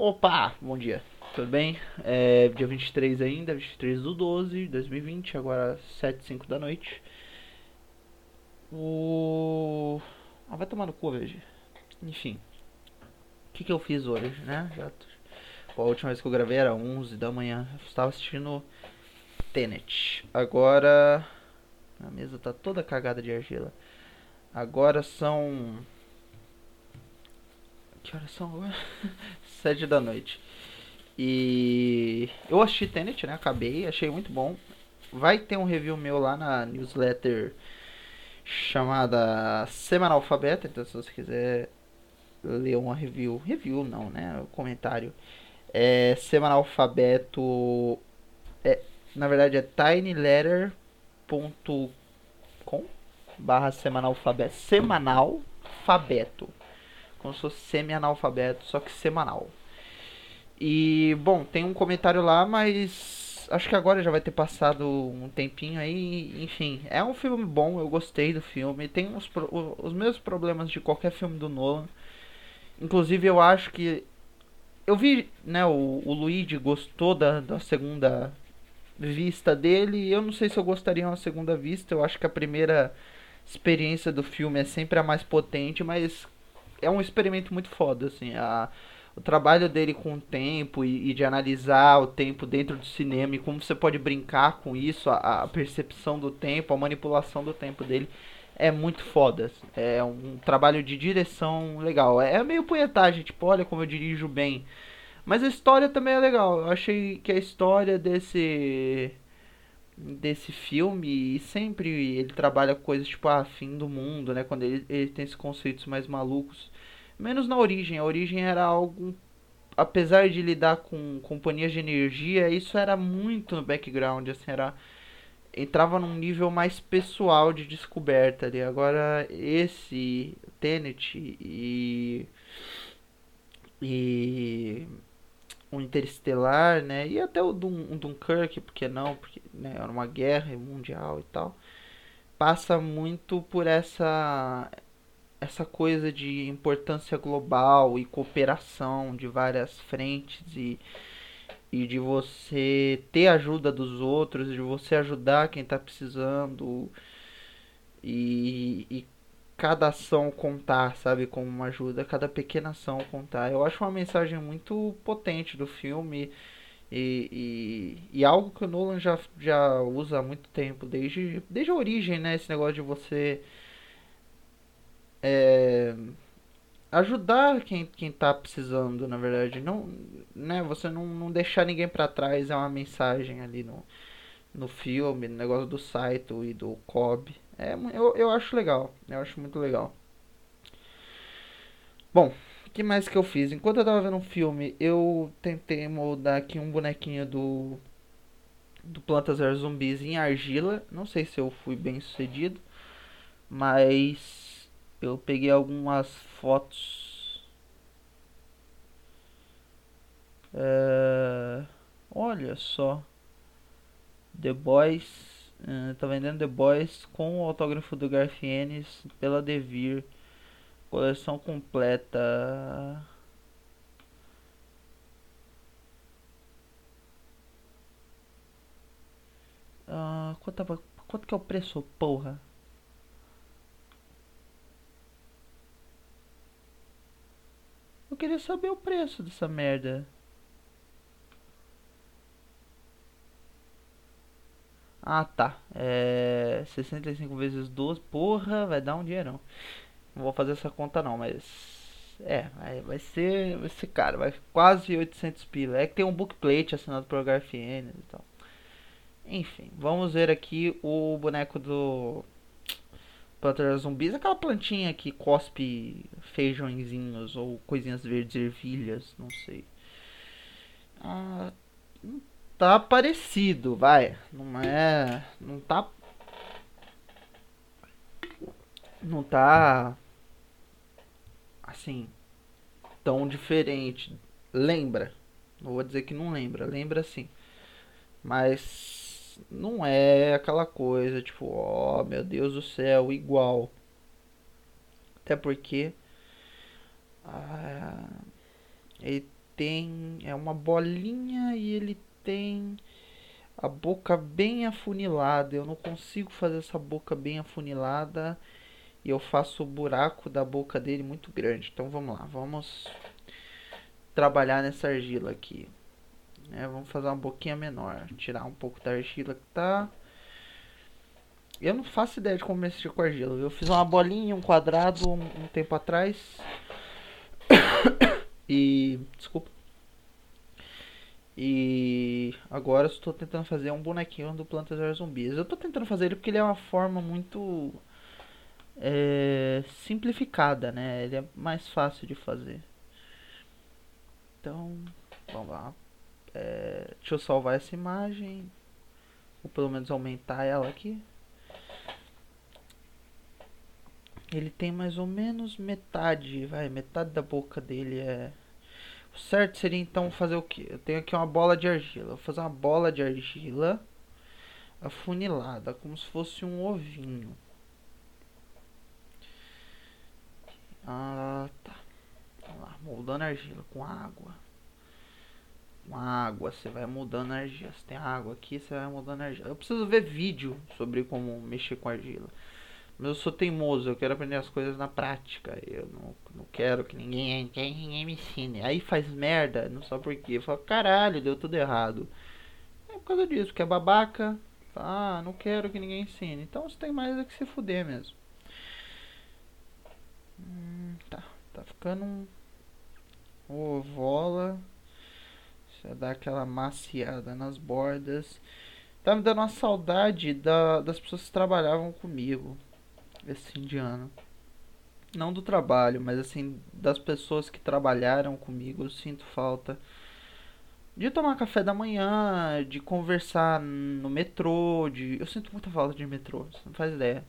Opa, bom dia, tudo bem? É dia 23 ainda, 23 do 12 de 2020, agora 7 5 da noite. O. Ah, vai tomar no cu, veja. Enfim, o que, que eu fiz hoje, né? Já... a última vez que eu gravei era 11 da manhã, eu estava assistindo Tenet. Agora. A mesa tá toda cagada de argila. Agora são que horas são agora? Sete da noite. E eu assisti Tenet, né? Acabei, achei muito bom. Vai ter um review meu lá na newsletter chamada Semana Alfabeto. Então, se você quiser ler uma review, review não, né? Comentário. É Semana Alfabeto. É, na verdade é tinyletter.com barra semanal alfabeto. Semanal alfabeto como se fosse semi-analfabeto, só que semanal. E, bom, tem um comentário lá, mas acho que agora já vai ter passado um tempinho aí. Enfim, é um filme bom, eu gostei do filme. Tem os, os mesmos problemas de qualquer filme do Nolan. Inclusive, eu acho que. Eu vi, né, o, o Luigi gostou da, da segunda vista dele. Eu não sei se eu gostaria uma segunda vista. Eu acho que a primeira experiência do filme é sempre a mais potente, mas é um experimento muito foda, assim. A, o trabalho dele com o tempo e, e, de analisar o tempo dentro do cinema e como você pode brincar com isso, a, a, percepção do tempo, a manipulação do tempo dele é muito foda. Assim. É um trabalho de direção legal. É meio punhetagem, tipo, olha como eu dirijo bem. Mas a história também é legal. Eu achei que a história desse desse filme e sempre ele trabalha coisas tipo a ah, fim do mundo, né? Quando ele, ele tem esses conceitos mais malucos. Menos na origem. A origem era algo. Apesar de lidar com companhias de energia, isso era muito no background, assim, era. Entrava num nível mais pessoal de descoberta ali. Agora esse Tenet e. E o Interestelar, né? E até o Dun Dunkirk, porque não? Porque né, era uma guerra mundial e tal. Passa muito por essa essa coisa de importância global e cooperação de várias frentes e, e de você ter ajuda dos outros, de você ajudar quem está precisando e, e cada ação contar, sabe? Como uma ajuda, cada pequena ação contar. Eu acho uma mensagem muito potente do filme e, e, e, algo que o Nolan já, já usa há muito tempo, desde, desde a origem, né? Esse negócio de você é, ajudar quem, quem tá precisando, na verdade. Não, né? Você não, não deixar ninguém para trás é uma mensagem ali no, no filme, no negócio do Saito e do Kobe. É, eu, eu acho legal. Eu acho muito legal. Bom, o que mais que eu fiz? Enquanto eu tava vendo um filme, eu tentei moldar aqui um bonequinho do do Plantas vs Zumbis em argila. Não sei se eu fui bem sucedido, mas eu peguei algumas fotos. É... Olha só. The Boys Uh, tá vendendo The Boys com o autógrafo do Garfienes pela Devir. Coleção completa. Uh, quanto, quanto que é o preço, porra? Eu queria saber o preço dessa merda. Ah, tá. É 65 vezes 12. Porra, vai dar um dinheirão. Não vou fazer essa conta não, mas é, vai, vai ser, vai ser caro, vai quase 800 pila. É que tem um bookplate assinado por HFN e tal. Enfim, vamos ver aqui o boneco do Planta Zumbis, aquela plantinha que cospe feijõezinhos ou coisinhas verdes ervilhas, não sei. Ah, tá parecido, vai. Não é. Não tá. Não tá. Assim. Tão diferente. Lembra. Não vou dizer que não lembra. Lembra sim. Mas. Não é aquela coisa tipo, ó, oh, meu Deus do céu, igual. Até porque. Ah, ele tem. É uma bolinha e ele tem a boca bem afunilada. Eu não consigo fazer essa boca bem afunilada. E eu faço o buraco da boca dele muito grande. Então vamos lá, vamos trabalhar nessa argila aqui. É, vamos fazer uma boquinha menor. Tirar um pouco da argila que tá. Eu não faço ideia de como mexer com argila. Eu fiz uma bolinha, um quadrado um, um tempo atrás. e. Desculpa. E agora estou tentando fazer um bonequinho do Plantas vs Zumbis. Eu estou tentando fazer ele porque ele é uma forma muito é, simplificada, né? Ele é mais fácil de fazer. Então, vamos lá. É, deixa eu salvar essa imagem. Ou pelo menos aumentar ela aqui. Ele tem mais ou menos metade, vai, metade da boca dele é certo seria então fazer o que? Eu tenho aqui uma bola de argila. Vou fazer uma bola de argila afunilada, como se fosse um ovinho. Ah, tá. Vamos lá, moldando argila com água. Com água, você vai mudando argila. Se tem água aqui, você vai mudando argila. Eu preciso ver vídeo sobre como mexer com argila. Mas eu sou teimoso, eu quero aprender as coisas na prática. Eu não, não quero que ninguém, que ninguém me ensine. Aí faz merda, não sabe por quê. Eu falo, caralho, deu tudo errado. É por causa disso, que é babaca. Ah, não quero que ninguém ensine. Então você tem mais é que se fuder mesmo. Hum, tá, tá ficando um ovola. Você dá aquela maciada nas bordas. Tá me dando uma saudade da, das pessoas que trabalhavam comigo esse fim de ano. Não do trabalho, mas assim, das pessoas que trabalharam comigo, eu sinto falta de tomar café da manhã, de conversar no metrô, de. Eu sinto muita falta de metrô, você não faz ideia.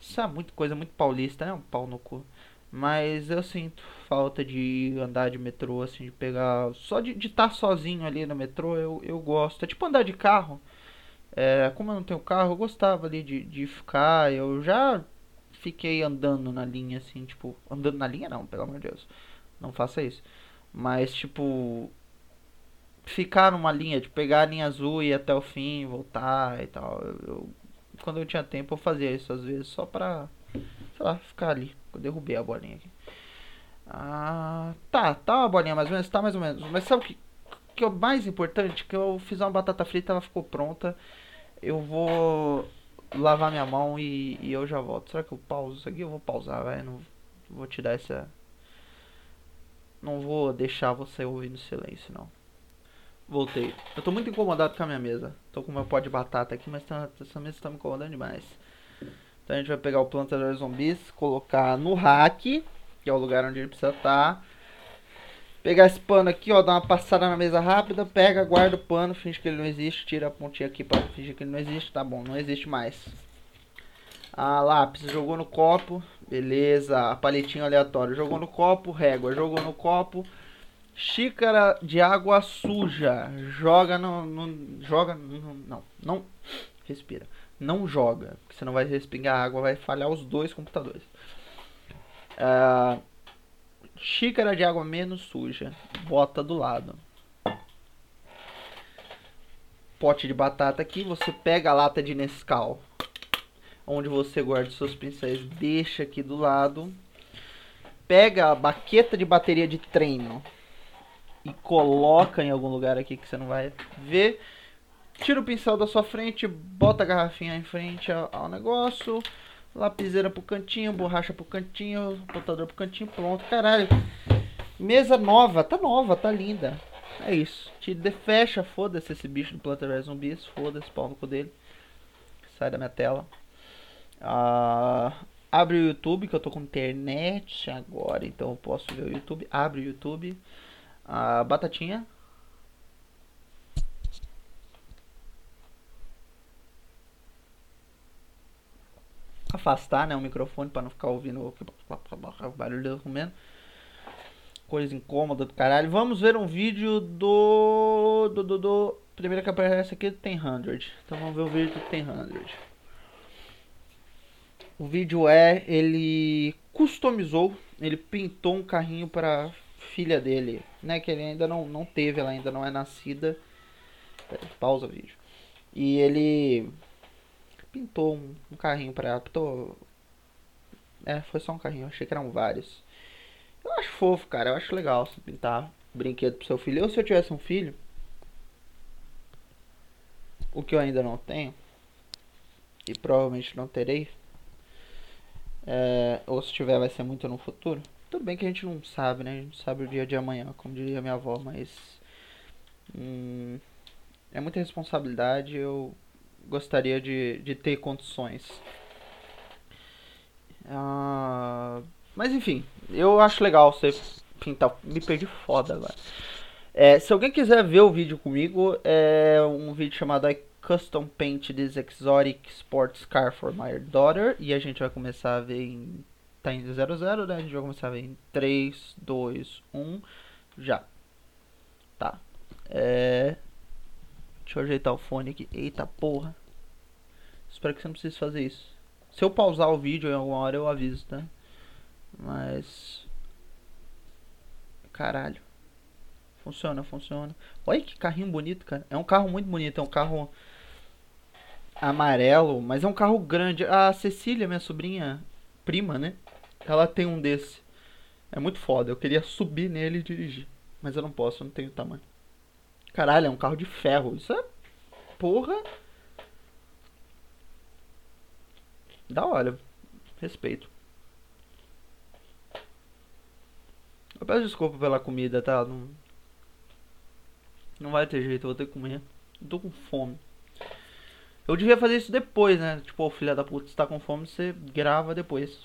Isso é muita coisa muito paulista, né? Um pau no cu. Mas eu sinto falta de andar de metrô, assim, de pegar. Só de estar tá sozinho ali no metrô, eu, eu gosto. É tipo andar de carro. É, como eu não tenho carro, eu gostava ali de, de ficar. Eu já fiquei andando na linha, assim, tipo, andando na linha não, pelo amor de Deus. Não faça isso. Mas, tipo, ficar numa linha, de pegar a linha azul e ir até o fim, voltar e tal. Eu, eu, quando eu tinha tempo, eu fazia isso às vezes, só pra, sei lá, ficar ali. Eu derrubei a bolinha aqui. Ah, tá, tá uma bolinha mais ou menos, tá mais ou menos. Mas sabe o que, que é o mais importante? Que eu fiz uma batata frita, ela ficou pronta. Eu vou lavar minha mão e, e, eu já volto. Será que eu pauso isso aqui? Eu vou pausar, vai. Não vou te dar essa. Não vou deixar você ouvir no silêncio, não. Voltei. Eu tô muito incomodado com a minha mesa. Tô com meu pó de batata aqui, mas tá, essa mesa tá me incomodando demais. Então a gente vai pegar o plantador zumbis, colocar no rack, que é o lugar onde ele precisa estar. Tá. Pegar esse pano aqui, ó, dar uma passada na mesa rápida, pega, guarda o pano, finge que ele não existe, tira a pontinha aqui para fingir que ele não existe, tá bom, não existe mais. A lápis jogou no copo, beleza, a palitinho aleatório jogou no copo, régua jogou no copo, xícara de água suja, joga no, no joga, no, não, não, respira, não joga, porque senão vai respingar água, vai falhar os dois computadores. Uh, Xícara de água menos suja. Bota do lado. Pote de batata aqui. Você pega a lata de Nescau. Onde você guarda seus pincéis. Deixa aqui do lado. Pega a baqueta de bateria de treino. E coloca em algum lugar aqui que você não vai ver. Tira o pincel da sua frente. Bota a garrafinha em frente ao, negócio Lapiseira pro cantinho, borracha pro cantinho, botador pro cantinho, pronto, caralho. Mesa nova, tá nova, tá linda. É isso. Te fecha, foda-se esse bicho do Planta vs Zumbis, foda-se, pau no dele. Sai da minha tela. Ah, abre o YouTube, que eu tô com internet agora, então eu posso ver o YouTube. Abre o YouTube. Ah, batatinha, afastar né, o microfone para não ficar ouvindo o barulho comendo. Coisa incômoda do caralho. Vamos ver um vídeo do. do. do. do primeiro que aparece aqui tem 100. Então vamos ver o vídeo do tem 100. O vídeo é. Ele customizou. Ele pintou um carrinho para filha dele, né? Que ele ainda não, não teve, ela ainda não é nascida. Pausa o vídeo. E ele pintou um, um carrinho pra ela. Pintou. É, foi só um carrinho, achei que eram vários. Eu acho fofo, cara. Eu acho legal você pintar brinquedo pro seu filho. Eu, se eu tivesse um filho, o que eu ainda não tenho, e provavelmente não terei, é, ou se tiver vai ser muito no futuro. Tudo bem que a gente não sabe, né? A gente sabe o dia de amanhã, como diria minha avó, mas hum, é muita responsabilidade. Eu gostaria de, de ter condições. Ah, mas enfim, eu acho legal você pintar. Me perdi foda agora. É, se alguém quiser ver o vídeo comigo, é um vídeo chamado I Custom Paint This Exotic Sports Car for My Daughter. E a gente vai começar a ver em. Tá indo 00, né? A gente vai começar a ver em 3, 2, 1. Já. Tá. É. Deixa eu ajeitar o fone aqui. Eita porra. Espero que você não precise fazer isso. Se eu pausar o vídeo em alguma hora eu aviso, tá? Mas. Caralho. Funciona, funciona. Olha que carrinho bonito, cara. É um carro muito bonito. É um carro amarelo, mas é um carro grande. A Cecília, minha sobrinha, prima, né? Ela tem um desse. É muito foda. Eu queria subir nele e dirigir. Mas eu não posso, eu não tenho tamanho. Caralho, é um carro de ferro. Isso é. Porra. Da hora. Respeito. Eu peço desculpa pela comida, tá? Não, não vai ter jeito, eu vou ter que comer. Eu tô com fome. Eu devia fazer isso depois, né? Tipo, oh, filha da puta, se tá com fome, você grava depois.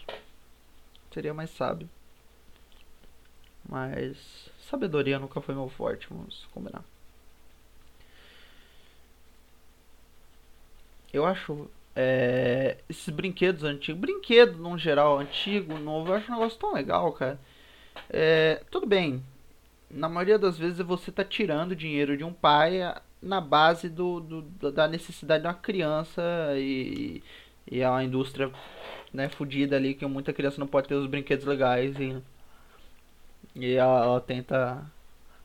Seria mais sábio. Mas sabedoria nunca foi meu forte, vamos combinar. Eu acho é, esses brinquedos antigos, brinquedo no geral, antigo, novo, eu acho um negócio tão legal, cara. É, tudo bem, na maioria das vezes você tá tirando dinheiro de um pai na base do, do da necessidade de uma criança e, e é uma indústria né, fodida ali que muita criança não pode ter os brinquedos legais e, e ela, ela tenta.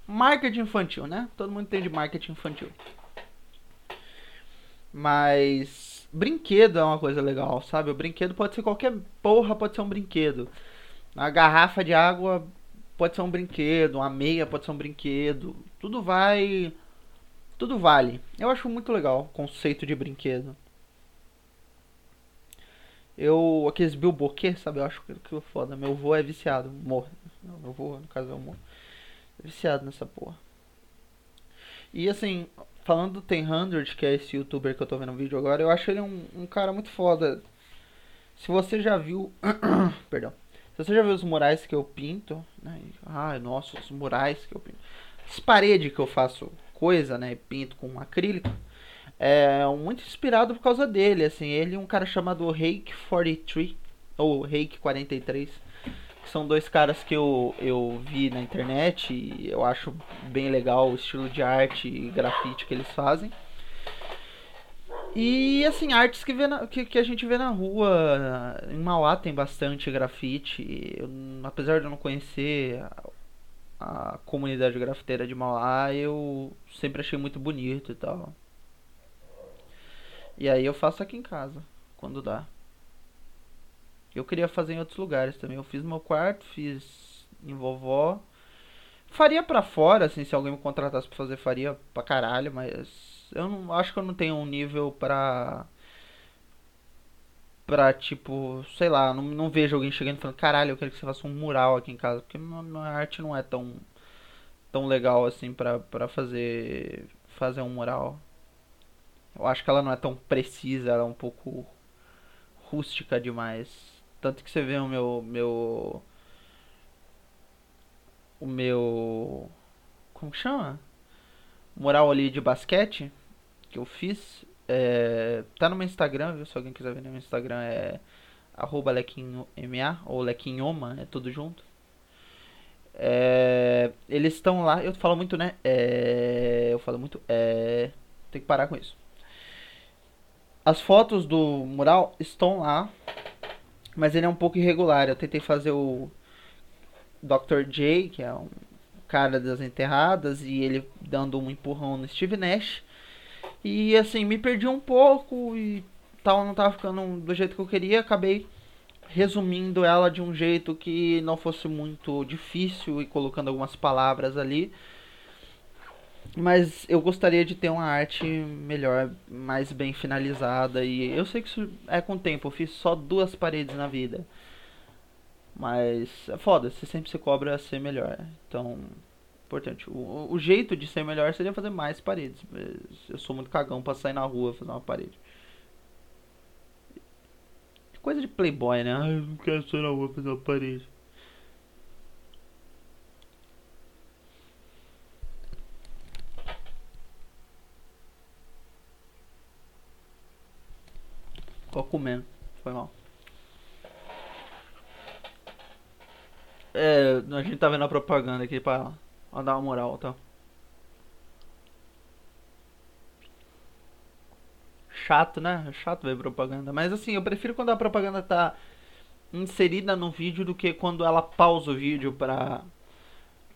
Marketing infantil, né? Todo mundo entende marketing infantil. Mas brinquedo é uma coisa legal, sabe? O brinquedo pode ser qualquer porra, pode ser um brinquedo. A garrafa de água pode ser um brinquedo, uma meia pode ser um brinquedo. Tudo vai tudo vale. Eu acho muito legal o conceito de brinquedo. Eu. Aqueles bilboquê, sabe? Eu acho que é foda. Meu avô é viciado. Morre. Meu avô, no caso, é o É viciado nessa porra. E assim, falando do Ten Hundred, que é esse youtuber que eu tô vendo no vídeo agora, eu acho ele um, um cara muito foda. Se você já viu. Perdão. Se você já viu os murais que eu pinto. Né? Ai, nossa, os murais que eu pinto. As paredes que eu faço coisa, né? Pinto com acrílico. É muito inspirado por causa dele, assim. Ele e um cara chamado Reiki 43 ou Reiki 43. São dois caras que eu, eu vi na internet e eu acho bem legal o estilo de arte e grafite que eles fazem. E assim, artes que, na, que, que, a gente vê na rua. Em Mauá tem bastante grafite. Eu, apesar de eu não conhecer a comunidade grafiteira de Mauá eu sempre achei muito bonito e tal. E aí eu faço aqui em casa, quando dá. Eu queria fazer em outros lugares também. Eu fiz no meu quarto, fiz em vovó. Faria pra fora, assim, se alguém me contratasse pra fazer, faria pra caralho, mas eu não acho que eu não tenho um nível pra pra, tipo, sei lá, não, não vejo alguém chegando e falando, caralho, eu quero que você faça um mural aqui em casa, porque minha arte não é tão tão legal assim pra, pra fazer fazer um mural. Eu acho que ela não é tão precisa, ela é um pouco rústica demais. Tanto que você vê o meu meu o meu como chama? Mural ali de basquete que eu fiz é, tá no meu Instagram, viu? Se alguém quiser ver no meu Instagram é arroba lequinhoma ou lequinhoma, é tudo junto. É, eles estão lá, eu falo muito, né? É, eu falo muito, é, tem que parar com isso. As fotos do mural estão lá, mas ele é um pouco irregular. Eu tentei fazer o Dr. J, que é um cara das enterradas, e ele dando um empurrão no Steve Nash. E assim, me perdi um pouco e tal, não tava ficando do jeito que eu queria, acabei resumindo ela de um jeito que não fosse muito difícil e colocando algumas palavras ali. Mas eu gostaria de ter uma arte melhor, mais bem finalizada. E eu sei que isso é com o tempo. Eu fiz só duas paredes na vida. Mas é foda, você sempre se cobra ser melhor. Então, importante. O, o jeito de ser melhor seria fazer mais paredes. Eu sou muito cagão pra sair na rua fazer uma parede. Coisa de playboy, né? Ai, eu não quero sair na rua fazer uma parede. Tô comendo. Foi mal. É, a gente tá vendo a propaganda aqui pra, pra dar uma moral, tá? Chato, né? Chato ver propaganda. Mas assim, eu prefiro quando a propaganda tá inserida no vídeo do que quando ela pausa o vídeo pra,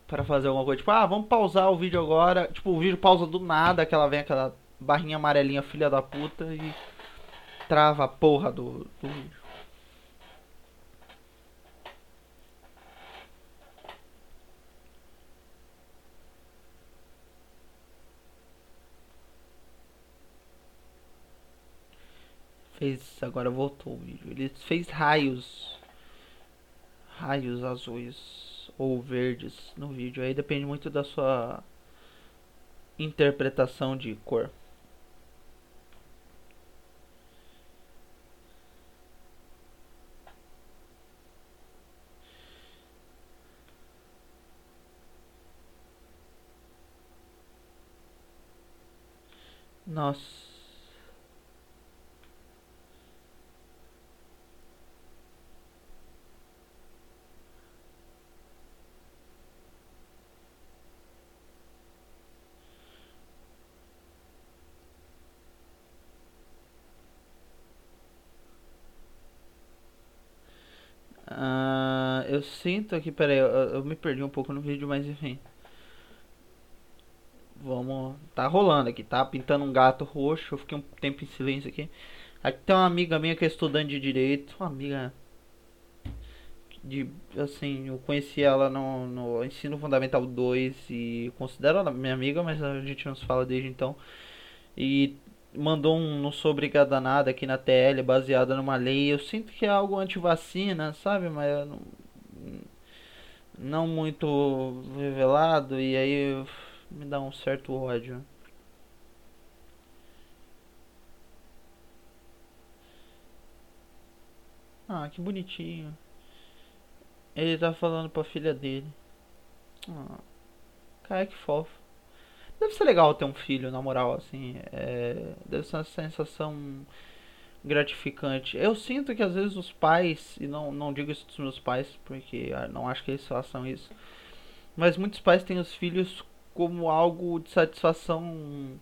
pra fazer alguma coisa. Tipo, ah, vamos pausar o vídeo agora. Tipo, o vídeo pausa do nada, que ela vem aquela barrinha amarelinha filha da puta e trava a porra do, do vídeo. Fez, agora voltou o vídeo. Ele fez raios. Raios azuis ou verdes no vídeo. Aí depende muito da sua interpretação de cor. Nossa. Ah, eu sinto aqui, peraí, eu, eu me perdi um pouco no vídeo, mas enfim. Vamos. Tá rolando aqui, tá? Pintando um gato roxo. Eu fiquei um tempo em silêncio aqui. Aqui tem uma amiga minha que é estudante de direito. Uma amiga. De, assim, eu conheci ela no, no ensino fundamental 2 e considero ela minha amiga, mas a gente não se fala desde então. E mandou um não sou obrigado a nada aqui na TL baseada numa lei. Eu sinto que é algo anti-vacina, sabe? Mas não, não muito revelado. E aí me dá um certo ódio. Ah, que bonitinho. Ele tá falando pra filha dele. Ah, cara, que fofo. Deve ser legal ter um filho, na moral, assim. É, deve ser uma sensação gratificante. Eu sinto que às vezes os pais, e não, não digo isso dos meus pais, porque ah, não acho que eles façam isso, mas muitos pais têm os filhos como algo de satisfação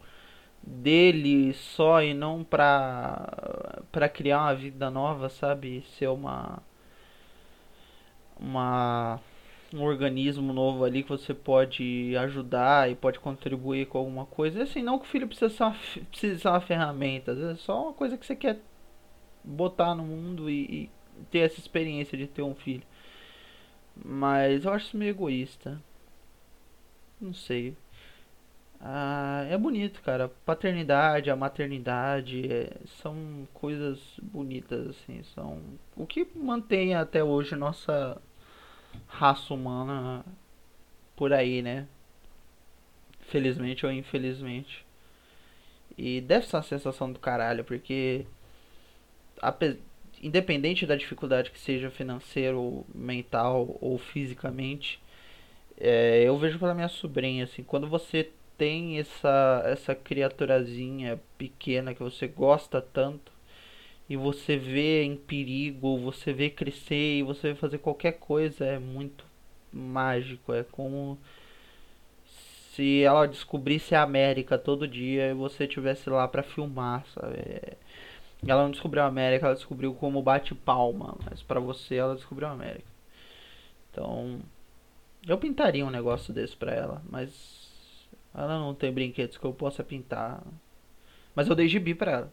dele só e não pra, pra criar uma vida nova, sabe? Ser uma. Uma. Um organismo novo ali que você pode ajudar e pode contribuir com alguma coisa. Assim, não que o filho precisa ser uma, precisa ser uma ferramenta, é só uma coisa que você quer botar no mundo e, e ter essa experiência de ter um filho. Mas eu acho isso meio egoísta. Não sei. Ah, é bonito, cara. Paternidade, a maternidade é, são coisas bonitas, assim. São o que mantém até hoje nossa raça humana por aí, né? Felizmente ou infelizmente. E deve ser uma sensação do caralho, porque independente da dificuldade que seja financeiro, mental ou fisicamente, é, eu vejo pela minha sobrinha, assim, quando você tem essa, essa criaturazinha pequena que você gosta tanto e você vê em perigo, você vê crescer e você vê fazer qualquer coisa, é muito mágico. É como se ela descobrisse a América todo dia e você tivesse lá para filmar, sabe? É, ela não descobriu a América, ela descobriu como bate palma, mas para você ela descobriu a América. Então, Eu pintaria um negócio desse pra ela, mas ela não tem brinquedos que eu possa pintar. Mas eu dei gibi pra ela.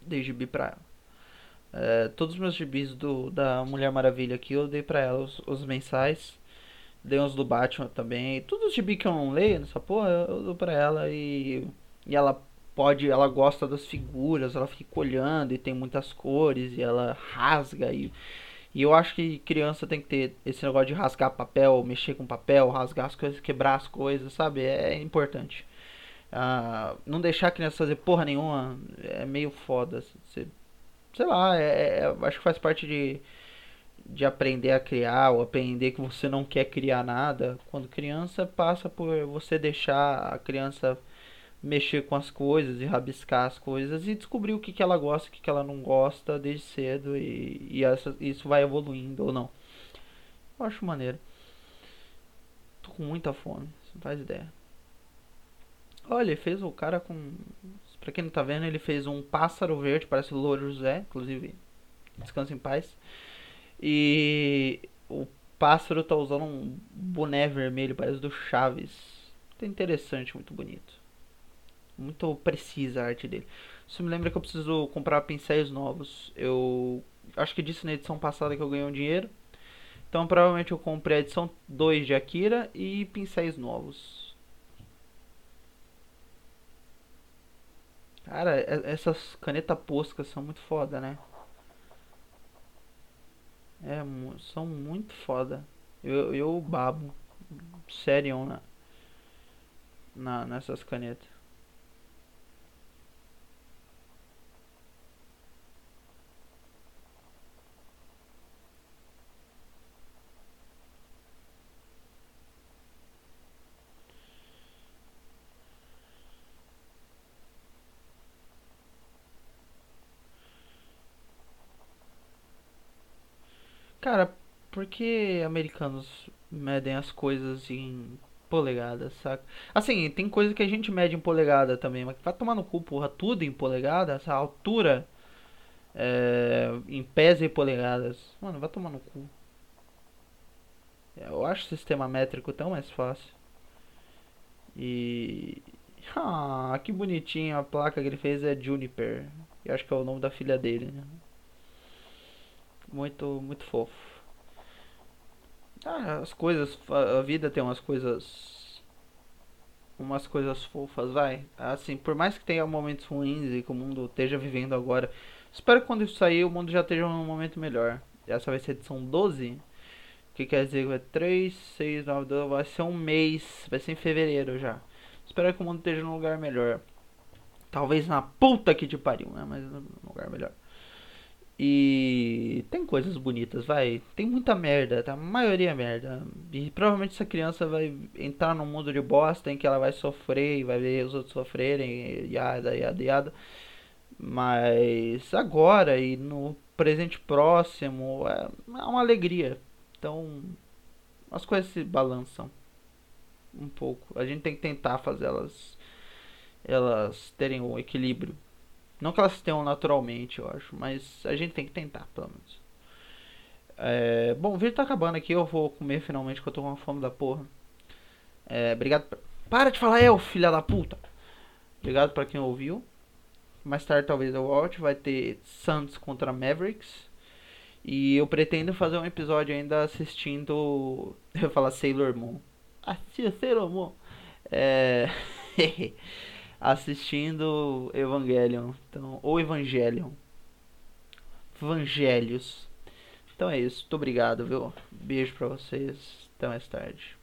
Dei gibi pra ela. É, todos os meus gibis do, da Mulher Maravilha aqui eu dei pra ela, os, os mensais. Dei uns do Batman também. Todos os gibis que eu não leio nessa porra, eu, dou pra ela e, e ela pode, ela gosta das figuras, ela fica olhando e tem muitas cores e ela rasga e e eu acho que criança tem que ter esse negócio de rasgar papel, mexer com papel, rasgar as coisas, quebrar as coisas, sabe? É, importante. Uh, não deixar a criança fazer porra nenhuma é meio foda. Você, sei lá, é, é, é, acho que faz parte de, de aprender a criar ou aprender que você não quer criar nada. Quando criança, passa por você deixar a criança mexer com as coisas e rabiscar as coisas e descobrir o que, que ela gosta o que, que ela não gosta desde cedo e, e essa, isso vai evoluindo ou não. Eu acho maneiro. Tô com muita fome, não faz ideia. Olha, ele fez o cara com. Pra quem não tá vendo, ele fez um pássaro verde, parece o Louro José, inclusive. Descansa em paz. E o pássaro tá usando um boné vermelho, parece do Chaves. Muito interessante, muito bonito muito precisa a arte dele. Isso me lembra que eu preciso comprar pincéis novos. Eu acho que disse na edição passada que eu ganhei um dinheiro. Então provavelmente eu comprei a edição 2 de Akira e pincéis novos. Cara, essas canetas poscas são muito foda, né? É, são muito foda. Eu, eu babo. Sério, na, na, nessas canetas. Cara, por que americanos medem as coisas em polegadas, saca? Assim, tem coisa que a gente mede em polegada também, mas vai tomar no cu, porra, tudo em polegada, essa altura é, em pés e polegadas. Mano, vai tomar no cu. Eu acho o sistema métrico tão mais fácil. E. Ah, que bonitinho a placa que ele fez é Juniper. Eu acho que é o nome da filha dele, né? Muito muito fofo. Ah, as coisas, a vida tem umas coisas umas coisas fofas, vai. Assim, por mais que tenha momentos ruins e que o mundo esteja vivendo agora, espero que quando isso sair o mundo já esteja num momento melhor. Essa vai ser edição 12. Que quer dizer que vai 3, 6, 9, 12, vai ser um mês, vai ser em fevereiro já. Espero que o mundo esteja num lugar melhor. Talvez na puta que te pariu, né? Mas num lugar melhor. E tem coisas bonitas, vai. Tem muita merda, tá? A maioria é merda. E provavelmente essa criança vai entrar num mundo de bosta em que ela vai sofrer e vai ver os outros sofrerem, yada, yada, yada. Mas agora e no presente próximo é, é uma alegria. Então as coisas se balançam um pouco. A gente tem que tentar fazer elas elas terem um equilíbrio. Não que elas tenham naturalmente, eu acho, mas a gente tem que tentar, pelo menos. É, bom, o vídeo tá acabando aqui, eu vou comer finalmente que eu tô com uma fome da porra. É, obrigado. Pra... Para de falar eu, filha da puta! Obrigado pra quem ouviu. Mais tarde talvez eu volte, vai ter Suns contra Mavericks. E eu pretendo fazer um episódio ainda assistindo. Eu ia falar Sailor Moon. Assista Sailor Moon. É. assistindo Evangelion, então, ou Evangelion. Evangelhos. Então é isso, muito obrigado, viu? Beijo pra vocês, até mais tarde.